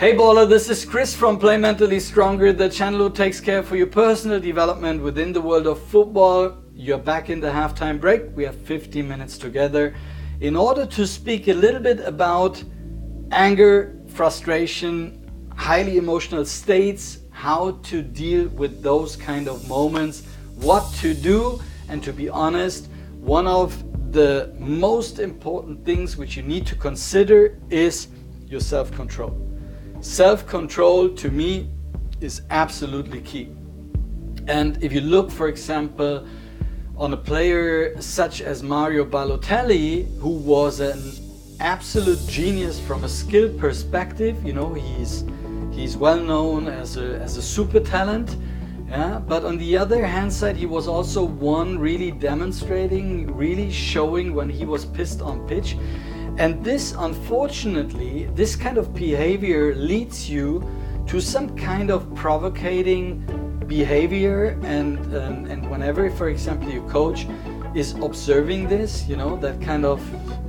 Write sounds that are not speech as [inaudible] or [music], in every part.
Hey baller, this is Chris from Play Mentally Stronger, the channel who takes care for your personal development within the world of football. You're back in the halftime break. We have 15 minutes together in order to speak a little bit about anger, frustration, highly emotional states, how to deal with those kind of moments, what to do, and to be honest, one of the most important things which you need to consider is your self control. Self control to me is absolutely key. And if you look, for example, on a player such as Mario Balotelli, who was an absolute genius from a skill perspective, you know, he's he's well known as a, as a super talent. Yeah, but on the other hand side, he was also one really demonstrating, really showing when he was pissed on pitch. And this, unfortunately, this kind of behavior leads you to some kind of provocating behavior. And, and, whenever, for example, your coach is observing this, you know, that kind of,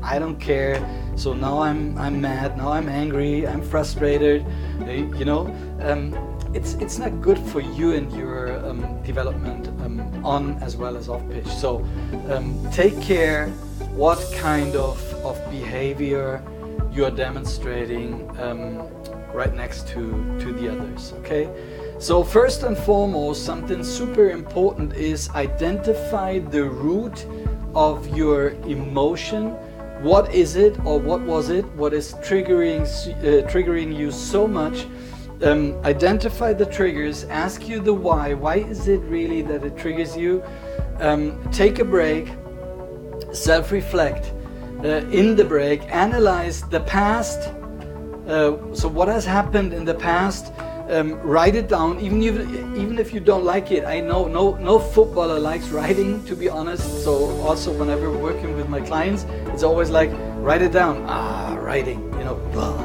I don't care. So now I'm, I'm mad, now I'm angry, I'm frustrated, eh, you know. Um, it's, it's not good for you and your um, development um, on as well as off pitch. So um, take care what kind of of behavior you are demonstrating um, right next to, to the others. Okay? So, first and foremost, something super important is identify the root of your emotion. What is it, or what was it? What is triggering uh, triggering you so much? Um, identify the triggers. Ask you the why. Why is it really that it triggers you? Um, take a break. Self-reflect uh, in the break, analyze the past. Uh, so what has happened in the past? Um, write it down, even if even if you don't like it. I know no no footballer likes writing, to be honest. So also whenever working with my clients, it's always like write it down. Ah, writing, you know, blah,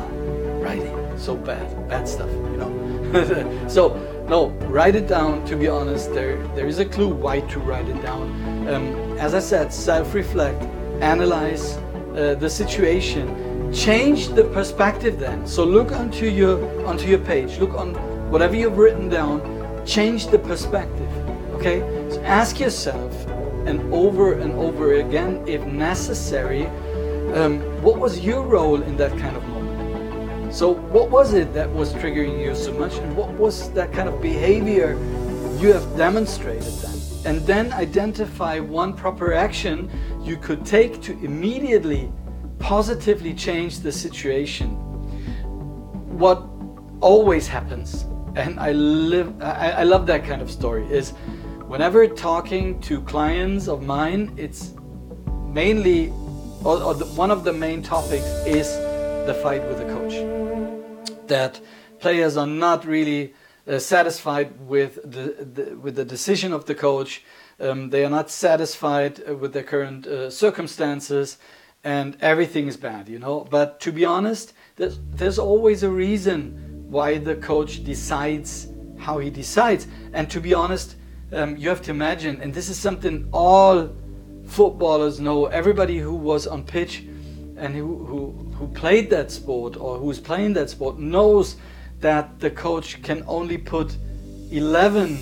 writing, so bad, bad stuff, you know. [laughs] so no, write it down. To be honest, there there is a clue why to write it down. Um, as I said, self-reflect, analyze, uh, the situation, change the perspective then. So look onto your onto your page, look on whatever you've written down, change the perspective. Okay? So ask yourself and over and over again, if necessary, um, what was your role in that kind of moment? So what was it that was triggering you so much and what was that kind of behavior you have demonstrated then? And then identify one proper action you could take to immediately positively change the situation. What always happens, and I live, I, I love that kind of story, is whenever talking to clients of mine, it's mainly, or, or the, one of the main topics is the fight with the coach. That players are not really uh, satisfied with the, the, with the decision of the coach um, they are not satisfied uh, with their current uh, circumstances, and everything is bad, you know. But to be honest, there's, there's always a reason why the coach decides how he decides. And to be honest, um, you have to imagine, and this is something all footballers know, everybody who was on pitch and who, who, who played that sport or who's playing that sport knows that the coach can only put 11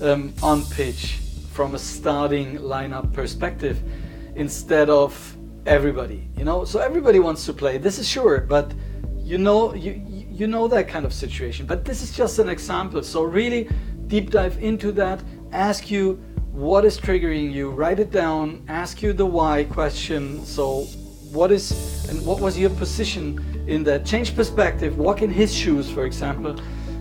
um, on pitch from a starting lineup perspective instead of everybody you know? So everybody wants to play this is sure but you know you you know that kind of situation. But this is just an example. So really deep dive into that ask you what is triggering you write it down ask you the why question. So what is and what was your position in that? Change perspective walk in his shoes for example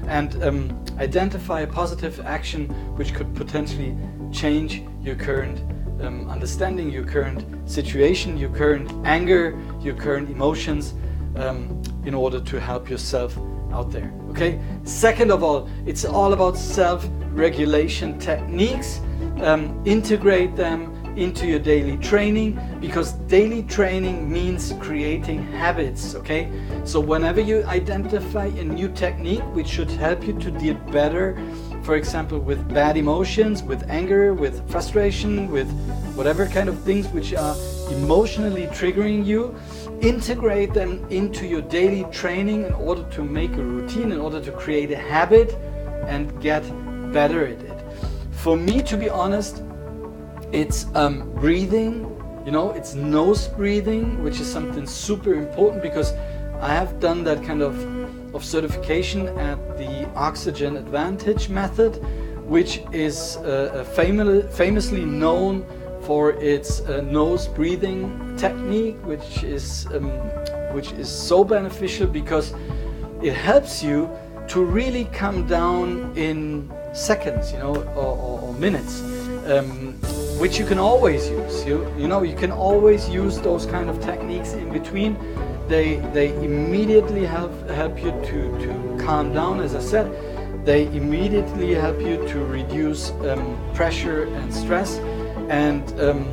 and um, identify a positive action which could potentially change your current um, understanding, your current situation, your current anger, your current emotions um, in order to help yourself out there. Okay? Second of all, it's all about self regulation techniques. Um, integrate them into your daily training because daily training means creating habits okay so whenever you identify a new technique which should help you to deal better for example with bad emotions with anger with frustration with whatever kind of things which are emotionally triggering you integrate them into your daily training in order to make a routine, in order to create a habit and get better at it. For me, to be honest, it's um, breathing, you know, it's nose breathing, which is something super important because I have done that kind of, of certification at the Oxygen Advantage method, which is uh, famous, famously known for its uh, nose breathing technique, which is um, which is so beneficial because it helps you to really come down in seconds, you know, or, or, or minutes, um, which you can always use. You you know you can always use those kind of techniques in between. They they immediately help help you to to calm down. As I said, they immediately help you to reduce um, pressure and stress, and um,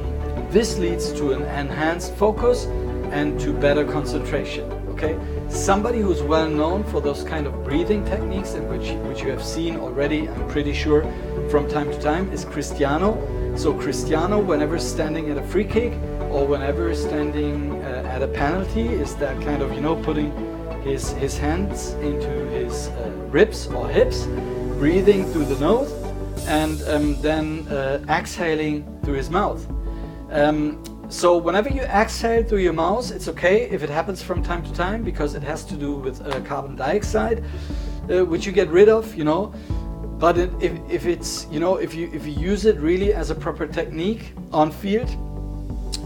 this leads to an enhanced focus and to better concentration. Okay, somebody who's well known for those kind of breathing techniques, and which which you have seen already, I'm pretty sure, from time to time, is Cristiano. So Cristiano, whenever standing at a free kick or whenever standing a penalty, is that kind of you know putting his his hands into his uh, ribs or hips, breathing through the nose, and um, then uh, exhaling through his mouth. Um, so whenever you exhale through your mouth, it's okay if it happens from time to time because it has to do with uh, carbon dioxide, uh, which you get rid of, you know. But it, if, if it's you know if you if you use it really as a proper technique on field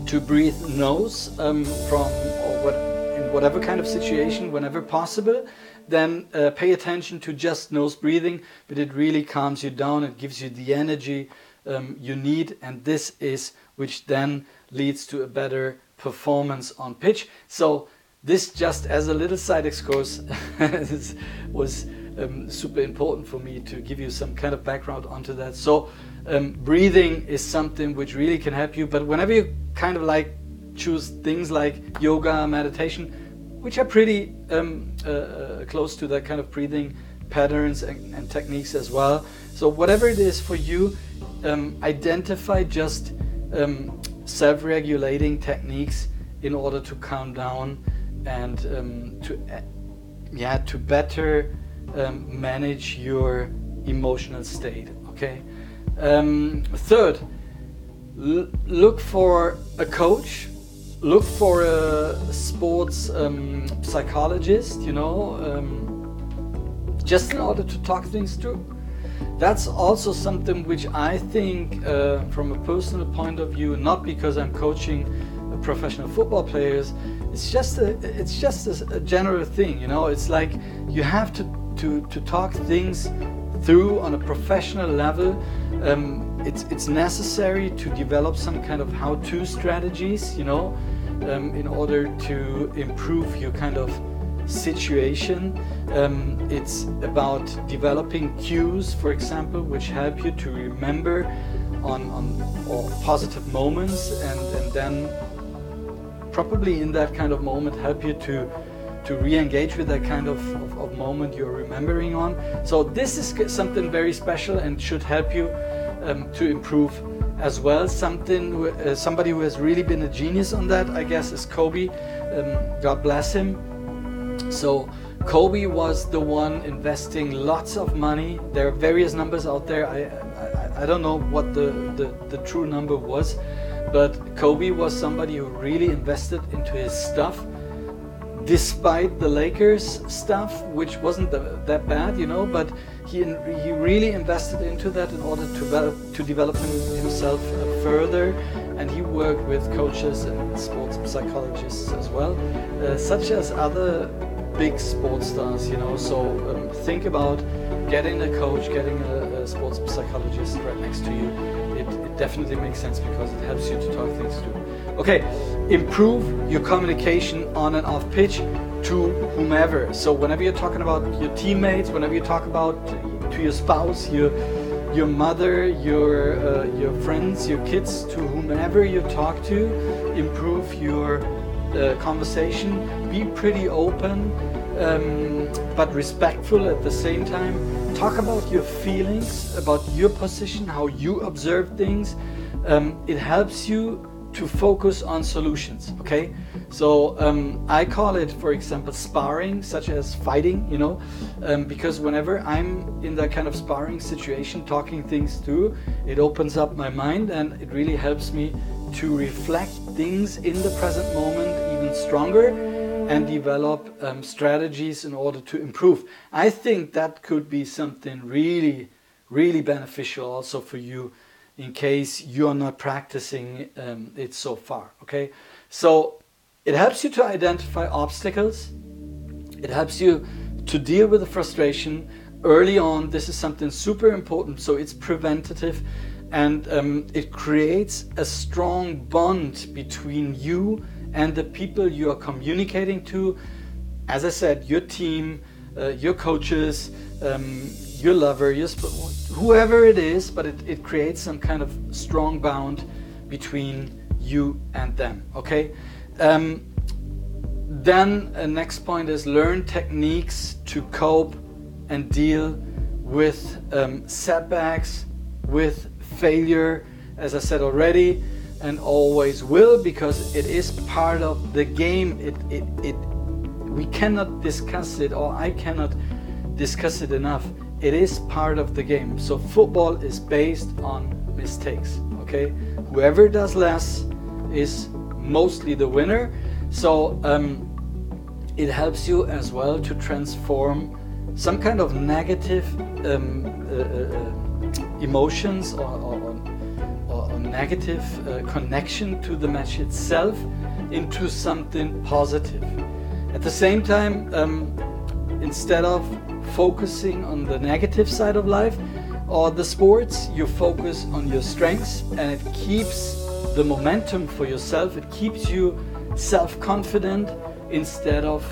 to breathe nose um, from or what in whatever kind of situation whenever possible, then uh, pay attention to just nose breathing. But it really calms you down. It gives you the energy um, you need, and this is which then leads to a better performance on pitch. So this just as a little side excursus [laughs] was um, super important for me to give you some kind of background onto that. So um, breathing is something which really can help you. But whenever you kind of like choose things like yoga, meditation, which are pretty um, uh, uh, close to that kind of breathing patterns and, and, techniques as well. So whatever it is for you, um, identify just um, self-regulating techniques in order to calm down and um, to uh, yeah to better um, manage your emotional state okay um, third look for a coach look for a sports um, psychologist you know um, just in order to talk things through that's also something which I think, uh, from a personal point of view, not because I'm coaching professional football players, it's just a, it's just a, a general thing, you know. It's like you have to to to talk things through on a professional level. Um, it's it's necessary to develop some kind of how-to strategies, you know, um, in order to improve your kind of situation. Um, it's about developing cues, for example, which help you to remember on, on positive moments and, and then probably in that kind of moment help you to to re-engage with that kind of, of, of, moment you're remembering on. So this is something very special and should help you um, to improve as well. Something, uh, somebody who has really been a genius on that, I guess, is Kobe. Um, God bless him. So Kobe was the one investing lots of money. There are various numbers out there. I I, I don't know what the, the, the true number was, but Kobe was somebody who really invested into his stuff despite the Lakers stuff, which wasn't the, that bad, you know, but he he really invested into that in order to develop to develop himself further, and he worked with coaches and sports psychologists as well, uh, such as other big sports stars, you know. So um, think about getting a coach, getting a, a, sports psychologist right next to you. It, it definitely makes sense because it helps you to talk things through. Okay, improve your communication on and off pitch to whomever. So whenever you're talking about your teammates, whenever you talk about to your spouse, your your mother, your uh, your friends, your kids, to whomever you talk to, improve your uh, conversation. Be pretty open, um, but respectful at the same time. Talk about your feelings, about your position, how you observe things. Um, it helps you to focus on solutions. Okay, so um, I call it, for example, sparring, such as fighting. You know, um, because whenever I'm in that kind of sparring situation, talking things through, it opens up my mind and it really helps me to reflect things in the present moment even stronger and develop um, strategies in order to improve. I think that could be something really, really beneficial also for you in case you're not practicing um, it so far. Okay, so it helps you to identify obstacles, it helps you to deal with the frustration early on. This is something super important, so it's preventative and um, it creates a strong bond between you and the people you are communicating to. As I said, your team, uh, your coaches, um, your lover, your sp- whoever it is, but it, it creates some kind of strong bond between you and them. Okay. Um, then uh, next point is learn techniques to cope and deal with um, setbacks, with failure, as I said already, and always will because it is part of the game. It, it, it, we cannot discuss it, or I cannot discuss it enough. It is part of the game. So football is based on mistakes. Okay, whoever does less is mostly the winner. So um, it helps you as well to transform some kind of negative um, uh, uh, uh emotions or, or, negative uh, connection to the match itself into something positive. At the same time, um, instead of focusing on the negative side of life or the sports, you focus on your strengths and it keeps the momentum for yourself, it keeps you self confident instead of,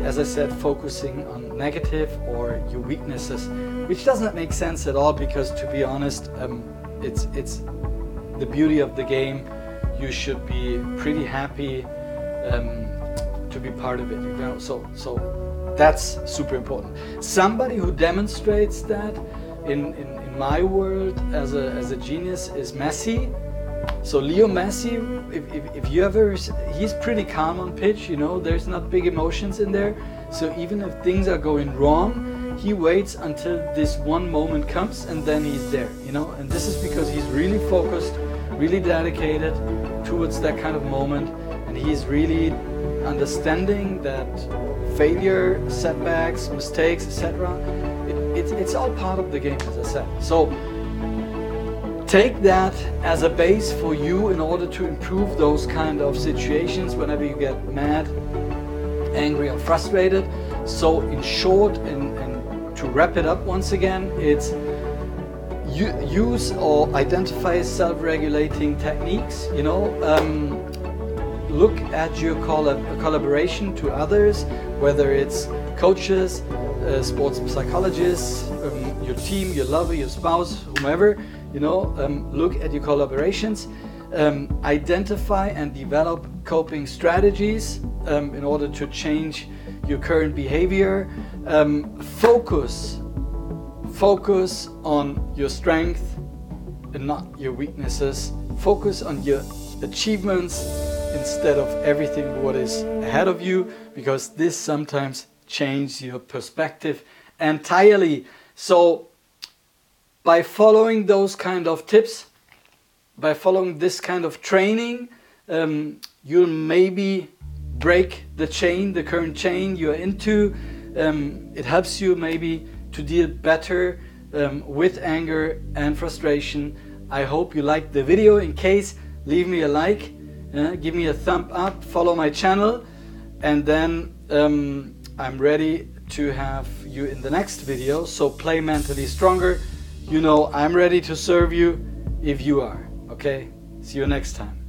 as I said, focusing on negative or your weaknesses which doesn't make sense at all because to be honest um, it's it's the beauty of the game. You should be pretty happy um, be part of it you know? So so that's super important. Somebody who demonstrates that in, in, in my world as a, as a genius is Messi. So Leo Messi, if, if, if, you ever, he's pretty calm on pitch, you know, there's not big emotions in there. So even if things are going wrong, he waits until this one moment comes and then he's there, you know. And this is because he's really focused, really dedicated towards that kind of moment, and he's really understanding that failure, setbacks, mistakes, etc. It, it, it's all part of the game, as I said. So take that as a base for you in order to improve those kind of situations whenever you get mad, angry, or frustrated. So, in short, and, and to wrap it up once again, it's use or identify self-regulating techniques. You know, um, look at your collab- collaboration to others, whether it's coaches, uh, sports psychologists, um, your team, your lover, your spouse, whomever. You know, um, look at your collaborations. Um, identify and develop coping strategies um, in order to change your current behavior. Um, focus, focus on your strength and not your weaknesses. Focus on your achievements instead of everything what is ahead of you, because this sometimes changes your perspective entirely. So, by following those kind of tips, by following this kind of training, um, you'll maybe break the chain, the current chain you're into. Um, it helps you maybe to deal better um, with anger and frustration. I hope you liked the video. In case, leave me a like, uh, give me a thumb up, follow my channel, and then um, I'm ready to have you in the next video. So play mentally stronger. You know I'm ready to serve you if you are. Okay? See you next time.